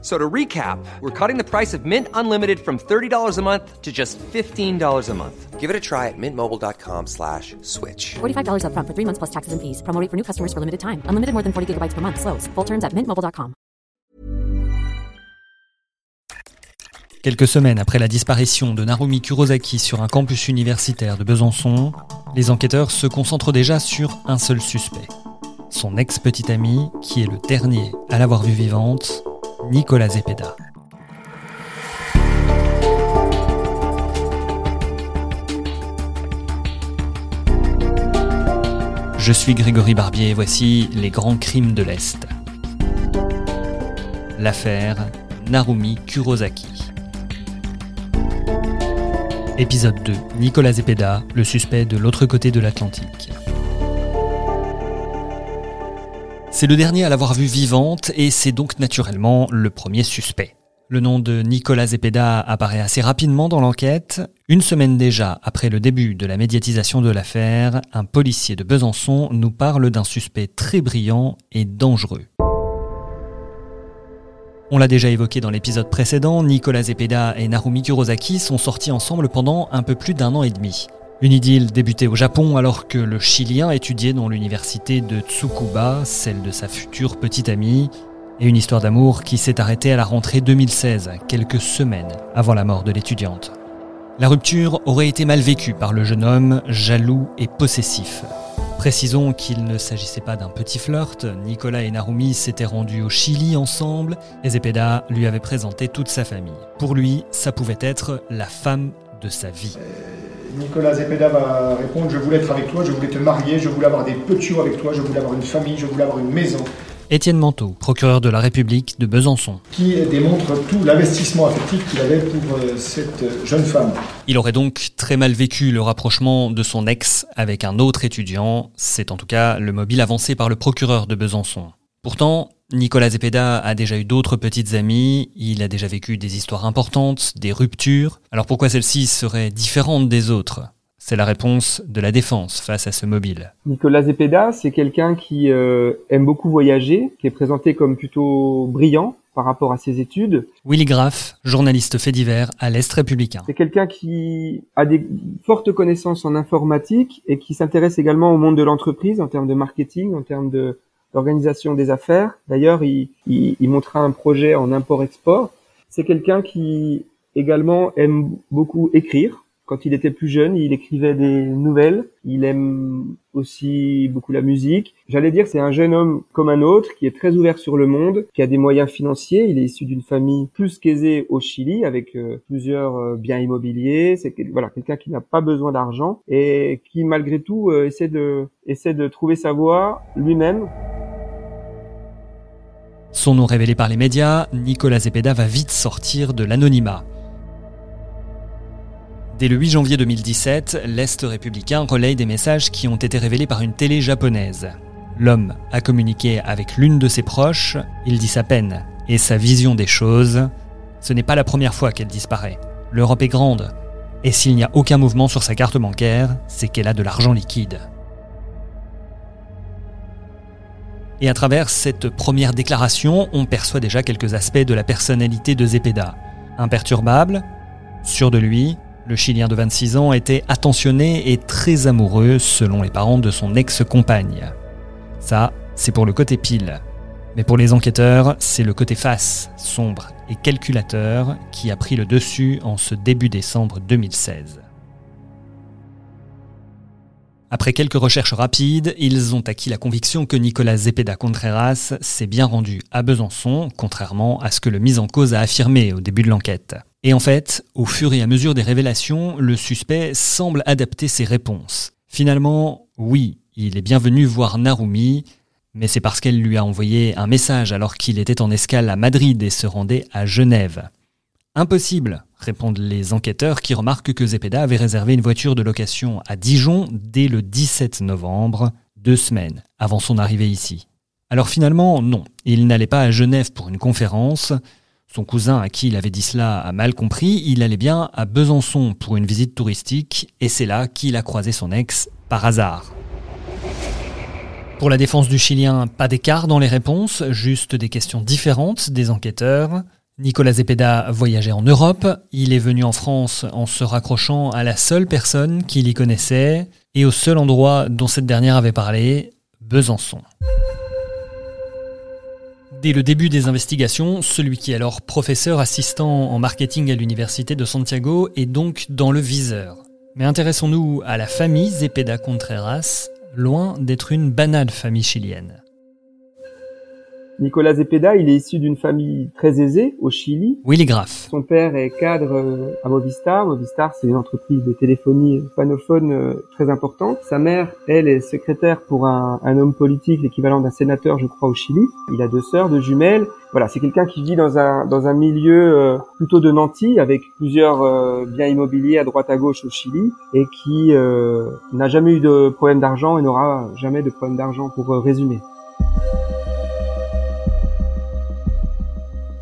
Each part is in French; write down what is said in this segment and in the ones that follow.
So to recap, we're cutting the price of Mint Unlimited from $30 a month to just $15 a month. Give it a try at mintmobile.com slash switch. $45 upfront for three months plus taxes and fees. Promo rate for new customers for limited time. Unlimited more than 40 gigabytes per month. Slows. Full terms at mintmobile.com. Quelques semaines après la disparition de Narumi Kurosaki sur un campus universitaire de Besançon, les enquêteurs se concentrent déjà sur un seul suspect. Son ex-petite amie, qui est le dernier à l'avoir vue vivante, Nicolas Zepeda. Je suis Grégory Barbier, voici les grands crimes de l'Est. L'affaire Narumi Kurosaki. Épisode 2. Nicolas Zepeda, le suspect de l'autre côté de l'Atlantique. C'est le dernier à l'avoir vue vivante et c'est donc naturellement le premier suspect. Le nom de Nicolas Zepeda apparaît assez rapidement dans l'enquête. Une semaine déjà après le début de la médiatisation de l'affaire, un policier de Besançon nous parle d'un suspect très brillant et dangereux. On l'a déjà évoqué dans l'épisode précédent, Nicolas Zepeda et Narumi Kurosaki sont sortis ensemble pendant un peu plus d'un an et demi. Une idylle débutait au Japon alors que le Chilien étudiait dans l'université de Tsukuba, celle de sa future petite amie, et une histoire d'amour qui s'est arrêtée à la rentrée 2016, quelques semaines avant la mort de l'étudiante. La rupture aurait été mal vécue par le jeune homme, jaloux et possessif. Précisons qu'il ne s'agissait pas d'un petit flirt, Nicolas et Narumi s'étaient rendus au Chili ensemble, et Zepeda lui avait présenté toute sa famille. Pour lui, ça pouvait être la femme de sa vie. Nicolas Zepeda va répondre Je voulais être avec toi, je voulais te marier, je voulais avoir des petits avec toi, je voulais avoir une famille, je voulais avoir une maison. Étienne Manteau, procureur de la République de Besançon. Qui démontre tout l'investissement affectif qu'il avait pour euh, cette jeune femme. Il aurait donc très mal vécu le rapprochement de son ex avec un autre étudiant. C'est en tout cas le mobile avancé par le procureur de Besançon. Pourtant, Nicolas Zepeda a déjà eu d'autres petites amies, il a déjà vécu des histoires importantes, des ruptures. Alors pourquoi celle-ci serait différente des autres? C'est la réponse de la défense face à ce mobile. Nicolas Zepeda, c'est quelqu'un qui euh, aime beaucoup voyager, qui est présenté comme plutôt brillant par rapport à ses études. Willy Graff, journaliste fait divers à l'Est républicain. C'est quelqu'un qui a des fortes connaissances en informatique et qui s'intéresse également au monde de l'entreprise en termes de marketing, en termes de d'organisation des affaires. D'ailleurs, il, il, il montra un projet en import-export. C'est quelqu'un qui également aime beaucoup écrire, quand il était plus jeune, il écrivait des nouvelles. Il aime aussi beaucoup la musique. J'allais dire, c'est un jeune homme comme un autre qui est très ouvert sur le monde, qui a des moyens financiers. Il est issu d'une famille plus qu'aisée au Chili, avec euh, plusieurs euh, biens immobiliers. C'est voilà quelqu'un qui n'a pas besoin d'argent et qui malgré tout euh, essaie de essaie de trouver sa voie lui-même. Son nom révélé par les médias, Nicolas Zepeda va vite sortir de l'anonymat. Dès le 8 janvier 2017, l'Est républicain relaye des messages qui ont été révélés par une télé japonaise. L'homme a communiqué avec l'une de ses proches, il dit sa peine et sa vision des choses. Ce n'est pas la première fois qu'elle disparaît. L'Europe est grande, et s'il n'y a aucun mouvement sur sa carte bancaire, c'est qu'elle a de l'argent liquide. Et à travers cette première déclaration, on perçoit déjà quelques aspects de la personnalité de Zepeda. Imperturbable, sûr de lui, le Chilien de 26 ans était attentionné et très amoureux selon les parents de son ex-compagne. Ça, c'est pour le côté pile. Mais pour les enquêteurs, c'est le côté face, sombre et calculateur qui a pris le dessus en ce début décembre 2016. Après quelques recherches rapides, ils ont acquis la conviction que Nicolas Zepeda Contreras s'est bien rendu à Besançon, contrairement à ce que le mis en cause a affirmé au début de l'enquête. Et en fait, au fur et à mesure des révélations, le suspect semble adapter ses réponses. Finalement, oui, il est bienvenu voir Narumi, mais c'est parce qu'elle lui a envoyé un message alors qu'il était en escale à Madrid et se rendait à Genève. Impossible, répondent les enquêteurs qui remarquent que Zepeda avait réservé une voiture de location à Dijon dès le 17 novembre, deux semaines avant son arrivée ici. Alors finalement, non, il n'allait pas à Genève pour une conférence. Son cousin à qui il avait dit cela a mal compris, il allait bien à Besançon pour une visite touristique, et c'est là qu'il a croisé son ex par hasard. Pour la défense du Chilien, pas d'écart dans les réponses, juste des questions différentes des enquêteurs. Nicolas Zepeda voyageait en Europe, il est venu en France en se raccrochant à la seule personne qu'il y connaissait et au seul endroit dont cette dernière avait parlé, Besançon. Dès le début des investigations, celui qui est alors professeur assistant en marketing à l'université de Santiago est donc dans le viseur. Mais intéressons-nous à la famille Zepeda Contreras, loin d'être une banale famille chilienne. Nicolas Zepeda, il est issu d'une famille très aisée au Chili. Willy Graff. Son père est cadre euh, à Movistar. Movistar, c'est une entreprise de téléphonie panophone euh, très importante. Sa mère, elle, est secrétaire pour un, un homme politique, l'équivalent d'un sénateur, je crois, au Chili. Il a deux sœurs, deux jumelles. Voilà, c'est quelqu'un qui vit dans un dans un milieu euh, plutôt de nantis, avec plusieurs biens immobiliers à droite à gauche au Chili, et qui n'a jamais eu de problème d'argent et n'aura jamais de problème d'argent, pour résumer.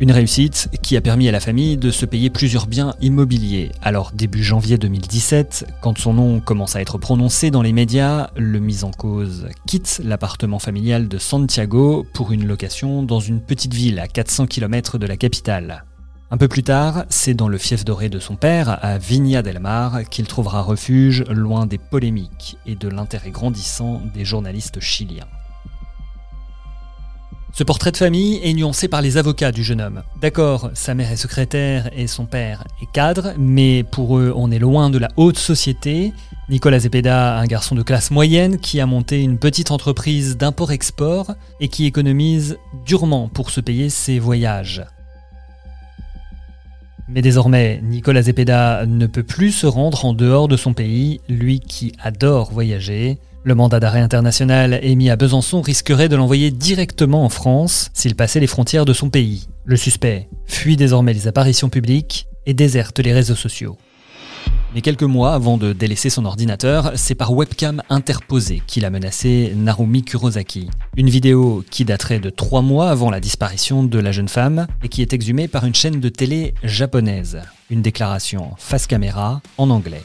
Une réussite qui a permis à la famille de se payer plusieurs biens immobiliers. Alors début janvier 2017, quand son nom commence à être prononcé dans les médias, le mis en cause quitte l'appartement familial de Santiago pour une location dans une petite ville à 400 km de la capitale. Un peu plus tard, c'est dans le fief doré de son père, à Viña del Mar, qu'il trouvera refuge loin des polémiques et de l'intérêt grandissant des journalistes chiliens. Ce portrait de famille est nuancé par les avocats du jeune homme. D'accord, sa mère est secrétaire et son père est cadre, mais pour eux, on est loin de la haute société. Nicolas Zepeda, un garçon de classe moyenne qui a monté une petite entreprise d'import-export et qui économise durement pour se payer ses voyages. Mais désormais, Nicolas Zepeda ne peut plus se rendre en dehors de son pays, lui qui adore voyager. Le mandat d'arrêt international émis à Besançon risquerait de l'envoyer directement en France s'il passait les frontières de son pays. Le suspect fuit désormais les apparitions publiques et déserte les réseaux sociaux. Mais quelques mois avant de délaisser son ordinateur, c'est par webcam interposée qu'il a menacé Narumi Kurosaki. Une vidéo qui daterait de trois mois avant la disparition de la jeune femme et qui est exhumée par une chaîne de télé japonaise. Une déclaration face caméra en anglais.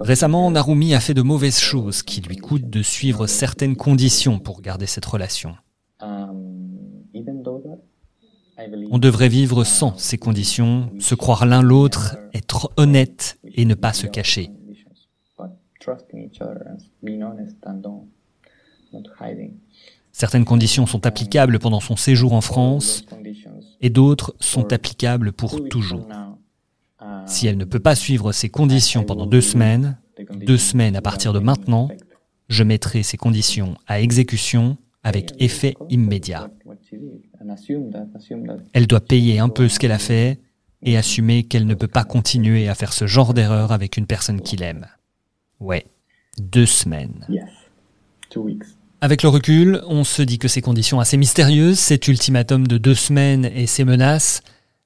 Récemment, Narumi a fait de mauvaises choses qui lui coûtent de suivre certaines conditions pour garder cette relation. On devrait vivre sans ces conditions, se croire l'un l'autre, être honnête et ne pas se cacher. Certaines conditions sont applicables pendant son séjour en France et d'autres sont applicables pour toujours. Si elle ne peut pas suivre ces conditions pendant deux semaines, deux semaines à partir de maintenant, je mettrai ces conditions à exécution avec effet immédiat. Elle doit payer un peu ce qu'elle a fait et assumer qu'elle ne peut pas continuer à faire ce genre d'erreur avec une personne qu'il aime. Ouais, deux semaines. Avec le recul, on se dit que ces conditions assez mystérieuses, cet ultimatum de deux semaines et ces menaces,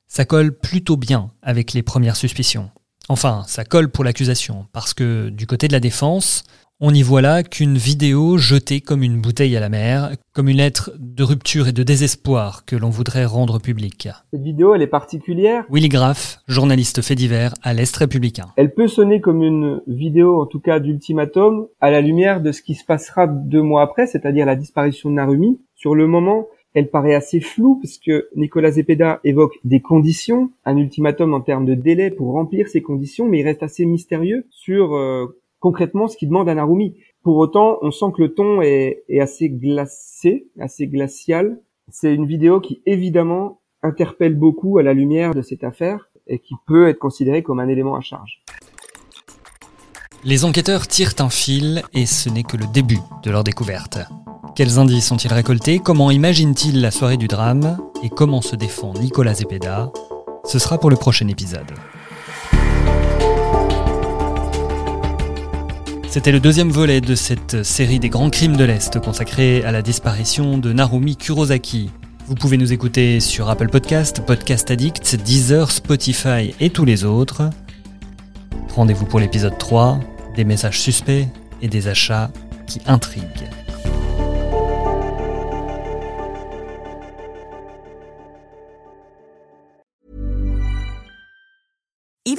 ça colle plutôt bien avec les premières suspicions. Enfin, ça colle pour l'accusation, parce que du côté de la défense, on n'y voit là qu'une vidéo jetée comme une bouteille à la mer, comme une lettre de rupture et de désespoir que l'on voudrait rendre publique. Cette vidéo, elle est particulière? Willy Graff, journaliste fait divers à l'Est républicain. Elle peut sonner comme une vidéo, en tout cas d'ultimatum, à la lumière de ce qui se passera deux mois après, c'est-à-dire la disparition de Narumi. Sur le moment, elle paraît assez floue puisque Nicolas Zepeda évoque des conditions, un ultimatum en termes de délai pour remplir ces conditions, mais il reste assez mystérieux sur euh, concrètement ce qu'il demande à Narumi. Pour autant, on sent que le ton est, est assez glacé, assez glacial. C'est une vidéo qui évidemment interpelle beaucoup à la lumière de cette affaire et qui peut être considérée comme un élément à charge. Les enquêteurs tirent un fil et ce n'est que le début de leur découverte. Quels indices ont-ils récoltés? Comment imaginent-ils la soirée du drame? Et comment se défend Nicolas Zepeda? Ce sera pour le prochain épisode. C'était le deuxième volet de cette série des grands crimes de l'Est consacrée à la disparition de Narumi Kurosaki. Vous pouvez nous écouter sur Apple Podcast, Podcast Addict, Deezer, Spotify et tous les autres. Rendez-vous pour l'épisode 3, des messages suspects et des achats qui intriguent.